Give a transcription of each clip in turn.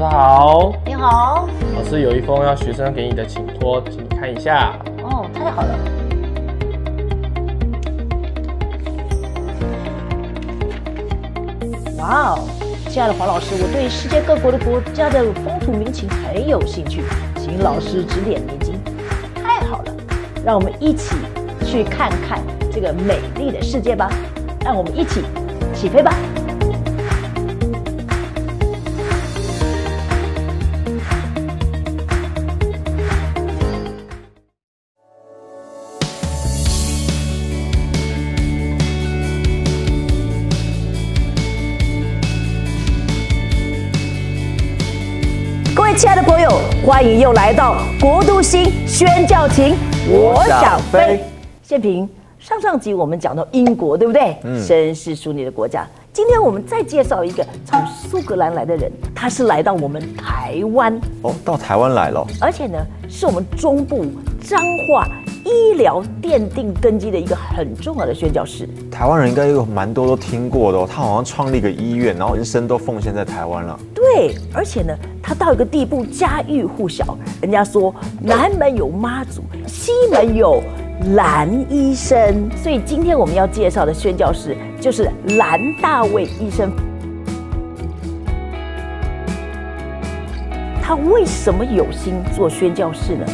老师好，你好。老师有一封要学生给你的请托，请你看一下。哦，太好了。哇哦，亲爱的黄老师，我对世界各国的国家的风土民情很有兴趣，请老师指点迷津。太好了，让我们一起去看看这个美丽的世界吧。让我们一起起飞吧！位亲爱的朋友，欢迎又来到国都新宣教亭，我想飞。谢平。上上集我们讲到英国，对不对？嗯，绅士淑女的国家。今天我们再介绍一个从苏格兰来的人，他是来到我们台湾哦，到台湾来了，而且呢，是我们中部彰化医疗奠定根基的一个很重要的宣教士。台湾人应该有蛮多都听过的哦，他好像创立一个医院，然后一生都奉献在台湾了。对，而且呢，他到一个地步家喻户晓，人家说南门有妈祖，西门有。蓝医生，所以今天我们要介绍的宣教士就是蓝大卫医生。他为什么有心做宣教士呢？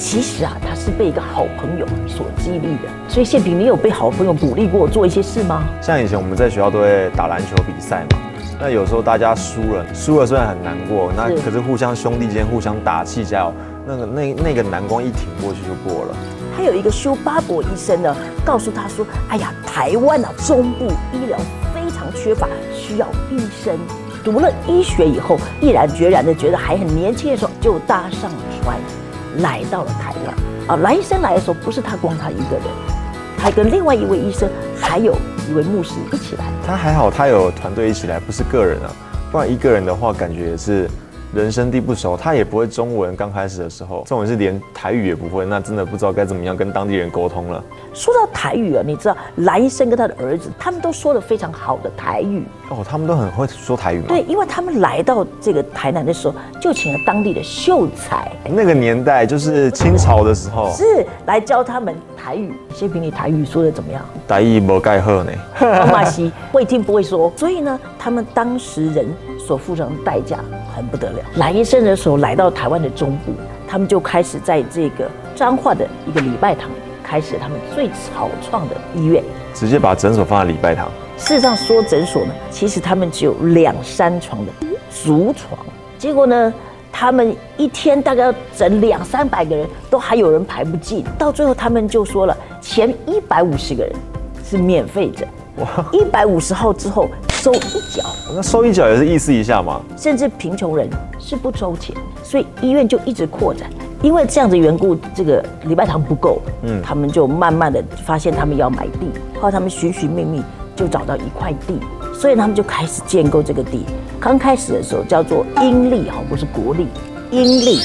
其实啊，他是被一个好朋友所激励的。所以宪平，你有被好朋友鼓励过做一些事吗？像以前我们在学校都会打篮球比赛嘛，那有时候大家输了，输了虽然很难过，那可是互相兄弟间互相打气加油，那个那那个难关一挺过去就过了。他有一个修巴伯医生呢，告诉他说：“哎呀，台湾啊，中部医疗非常缺乏，需要医生。读了医学以后，毅然决然的觉得还很年轻的时候，就搭上船，来到了台湾。啊，来医生来的时候，不是他光他一个人，他跟另外一位医生，还有一位牧师一起来。他还好，他有团队一起来，不是个人啊，不然一个人的话，感觉也是。”人生地不熟，他也不会中文。刚开始的时候，这种是连台语也不会，那真的不知道该怎么样跟当地人沟通了。说到台语啊，你知道蓝医生跟他的儿子，他们都说的非常好的台语哦，他们都很会说台语吗？对，因为他们来到这个台南的时候，就请了当地的秀才。那个年代就是清朝的时候，是来教他们台语。谢平，你台语说的怎么样？台语无盖好呢，马西会听不会说，所以呢，他们当时人所付上的代价。很不得了。蓝医生的时候来到台湾的中部，他们就开始在这个彰化的一个礼拜堂开始他们最草创的医院，直接把诊所放在礼拜堂。事实上说诊所呢，其实他们只有两三床的竹床，结果呢，他们一天大概要整两三百个人，都还有人排不进。到最后他们就说了，前一百五十个人是免费诊，哇，一百五十号之后。收一角，那收一角也是意思一下嘛。甚至贫穷人是不收钱，所以医院就一直扩展。因为这样的缘故，这个礼拜堂不够，嗯，他们就慢慢的发现他们要买地，后来他们寻寻觅觅就找到一块地，所以他们就开始建构这个地。刚开始的时候叫做英利，哈，不是国立，英利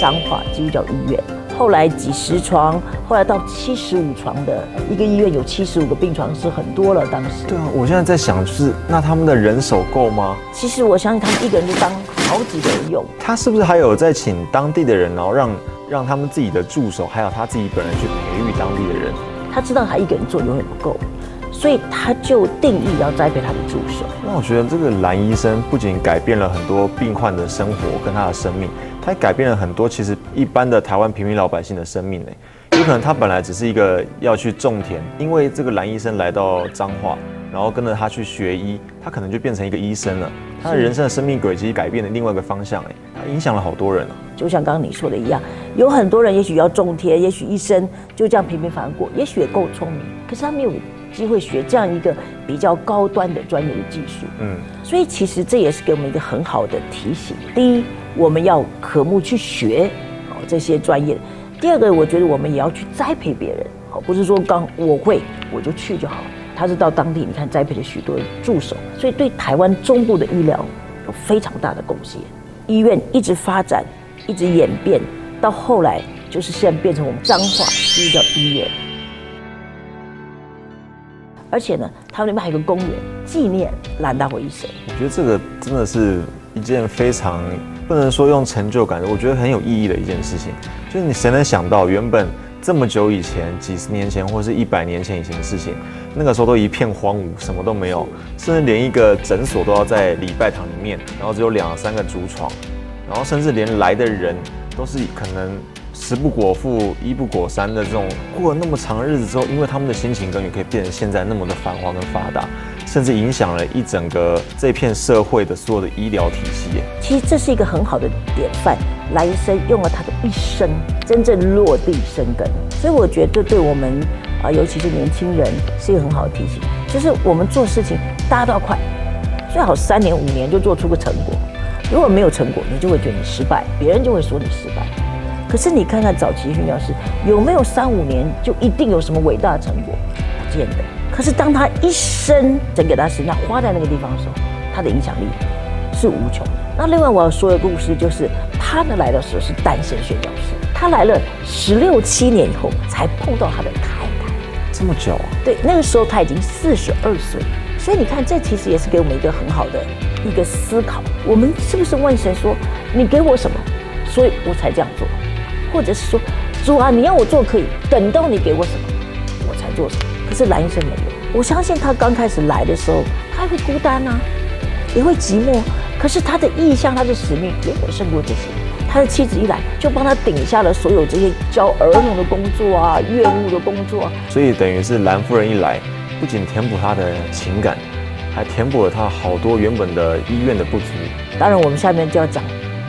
彰化基督教医院。后来几十床，后来到七十五床的一个医院，有七十五个病床是很多了。当时对啊，我现在在想，就是那他们的人手够吗？其实我相信他们一个人就当好几个人用。他是不是还有在请当地的人，然后让让他们自己的助手，还有他自己本人去培育当地的人？他知道他一个人做永远不够，所以他就定义要栽培他的助手。那我觉得这个蓝医生不仅改变了很多病患的生活跟他的生命。他改变了很多，其实一般的台湾平民老百姓的生命呢。有可能他本来只是一个要去种田，因为这个蓝医生来到彰化，然后跟着他去学医，他可能就变成一个医生了。他的人生的生命轨迹改变了另外一个方向，哎，他影响了好多人哦。就像刚刚你说的一样，有很多人也许要种田，也许一生就这样平平凡凡过，也许也够聪明，可是他没有机会学这样一个比较高端的专业的技术。嗯，所以其实这也是给我们一个很好的提醒。第一。我们要渴慕去学哦这些专业。第二个，我觉得我们也要去栽培别人，好，不是说刚我会我就去就好。他是到当地，你看栽培了许多助手，所以对台湾中部的医疗有非常大的贡献。医院一直发展，一直演变，到后来就是现在变成我们彰化，就叫医院。而且呢，他们那边还有个公园纪念蓝大卫医生。我觉得这个真的是一件非常不能说用成就感，我觉得很有意义的一件事情。就是你谁能想到，原本这么久以前、几十年前或是一百年前以前的事情，那个时候都一片荒芜，什么都没有，甚至连一个诊所都要在礼拜堂里面，然后只有两三个竹床，然后甚至连来的人都是可能。食不果腹，衣不裹衫的这种过了那么长日子之后，因为他们的心情根源可以变成现在那么的繁华跟发达，甚至影响了一整个这片社会的所有的医疗体系。其实这是一个很好的典范，来生用了他的一生真正落地生根，所以我觉得对我们啊，尤其是年轻人是一个很好的提醒，就是我们做事情大家都要快，最好三年五年就做出个成果，如果没有成果，你就会觉得你失败，别人就会说你失败。可是你看看早期训教师有没有三五年就一定有什么伟大的成果？不见得。可是当他一生整给他时间花在那个地方的时候，他的影响力是无穷的。那另外我要说的故事就是，他呢来的时候是单身训教师，他来了十六七年以后才碰到他的太太。这么久啊？对，那个时候他已经四十二岁。所以你看，这其实也是给我们一个很好的一个思考：我们是不是问神说，你给我什么，所以我才这样做？或者是说，主啊，你要我做可以，等到你给我什么，我才做什么。可是蓝医生没有，我相信他刚开始来的时候，他会孤单啊，也会寂寞。可是他的意向，他的使命远远胜过这些。他的妻子一来，就帮他顶下了所有这些教儿童的工作啊、业务的工作。所以等于是蓝夫人一来，不仅填补他的情感，还填补了他好多原本的医院的不足。当然，我们下面就要讲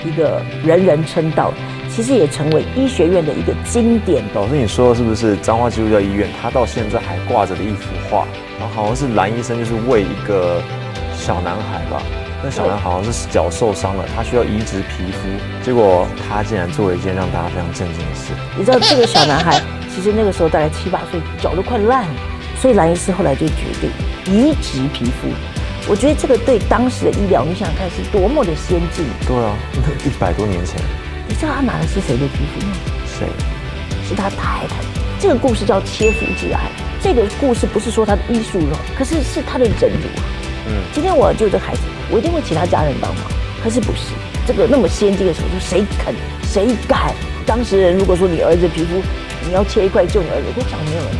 一个人人称道。其实也成为医学院的一个经典。老师，你说的是不是彰化基督教医院？他到现在还挂着的一幅画，然后好像是蓝医生，就是为一个小男孩吧。那小男孩好像是脚受伤了，他需要移植皮肤，结果他竟然做了一件让大家非常震惊的事。你知道这个小男孩其实那个时候大概七八岁，脚都快烂了，所以蓝医师后来就决定移植皮肤。我觉得这个对当时的医疗，你想想看是多么的先进。对啊，一百多年前。你知道他拿的是谁的皮肤吗？谁？是他太太。这个故事叫切肤之爱。这个故事不是说他的医术肉，可是是他的忍辱啊。嗯。今天我救这孩子，我一定会请他家人帮忙。可是不是这个那么先进的手术，谁肯？谁敢？当事人如果说你儿子皮肤，你要切一块救你儿子，我想没有人。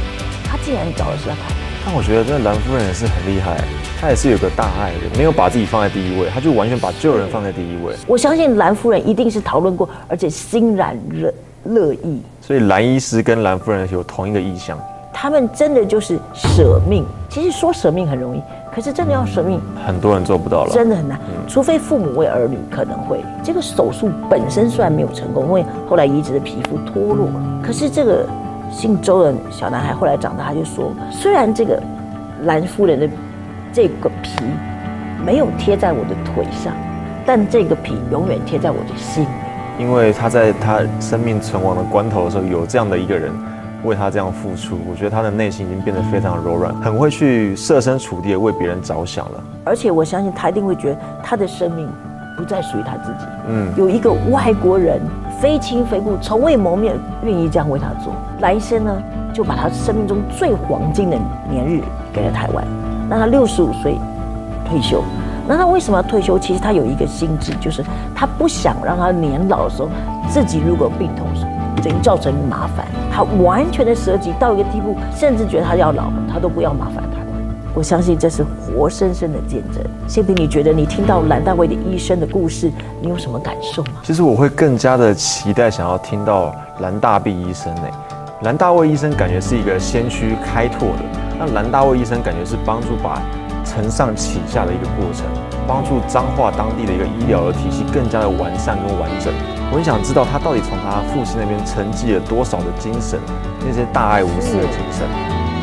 他竟然找的是他太太。但我觉得这蓝夫人也是很厉害。他也是有个大爱的，没有把自己放在第一位，他就完全把救人放在第一位。我相信蓝夫人一定是讨论过，而且欣然乐乐意。所以蓝医师跟蓝夫人有同一个意向，他们真的就是舍命。其实说舍命很容易，可是真的要舍命，很多人做不到了，真的很难。除非父母为儿女可能会。这个手术本身虽然没有成功，因为后来移植的皮肤脱落，可是这个姓周的小男孩后来长大，他就说，虽然这个蓝夫人的。这个皮没有贴在我的腿上，但这个皮永远贴在我的心里。因为他在他生命存亡的关头的时候，有这样的一个人为他这样付出，我觉得他的内心已经变得非常柔软，很会去设身处地的为别人着想了。而且我相信他一定会觉得他的生命不再属于他自己。嗯，有一个外国人非亲非故、从未谋面，愿意这样为他做，来生呢就把他生命中最黄金的年日给了台湾。那他六十五岁退休，那他为什么要退休？其实他有一个心智，就是他不想让他年老的时候自己如果病痛时，等于造成麻烦。他完全的舍己到一个地步，甚至觉得他要老了，他都不要麻烦他。我相信这是活生生的见证。谢平，你觉得你听到蓝大卫的医生的故事，你有什么感受吗？其实我会更加的期待，想要听到蓝大毕医生诶。蓝大卫医生感觉是一个先驱开拓的。那蓝大卫医生感觉是帮助把承上启下的一个过程，帮助彰化当地的一个医疗的体系更加的完善跟完整。我很想知道他到底从他父亲那边承继了多少的精神，那些大爱无私的精神。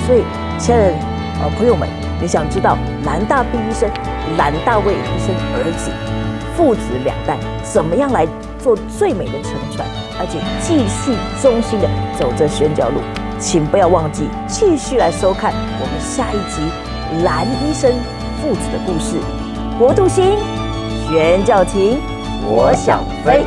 所以，亲爱的呃朋友们，你想知道蓝大毕医生、蓝大卫医生儿子父子两代怎么样来做最美的承传，而且继续忠心的走这宣教路？请不要忘记继续来收看我们下一集蓝医生父子的故事。国度星，玄教情，我想飞。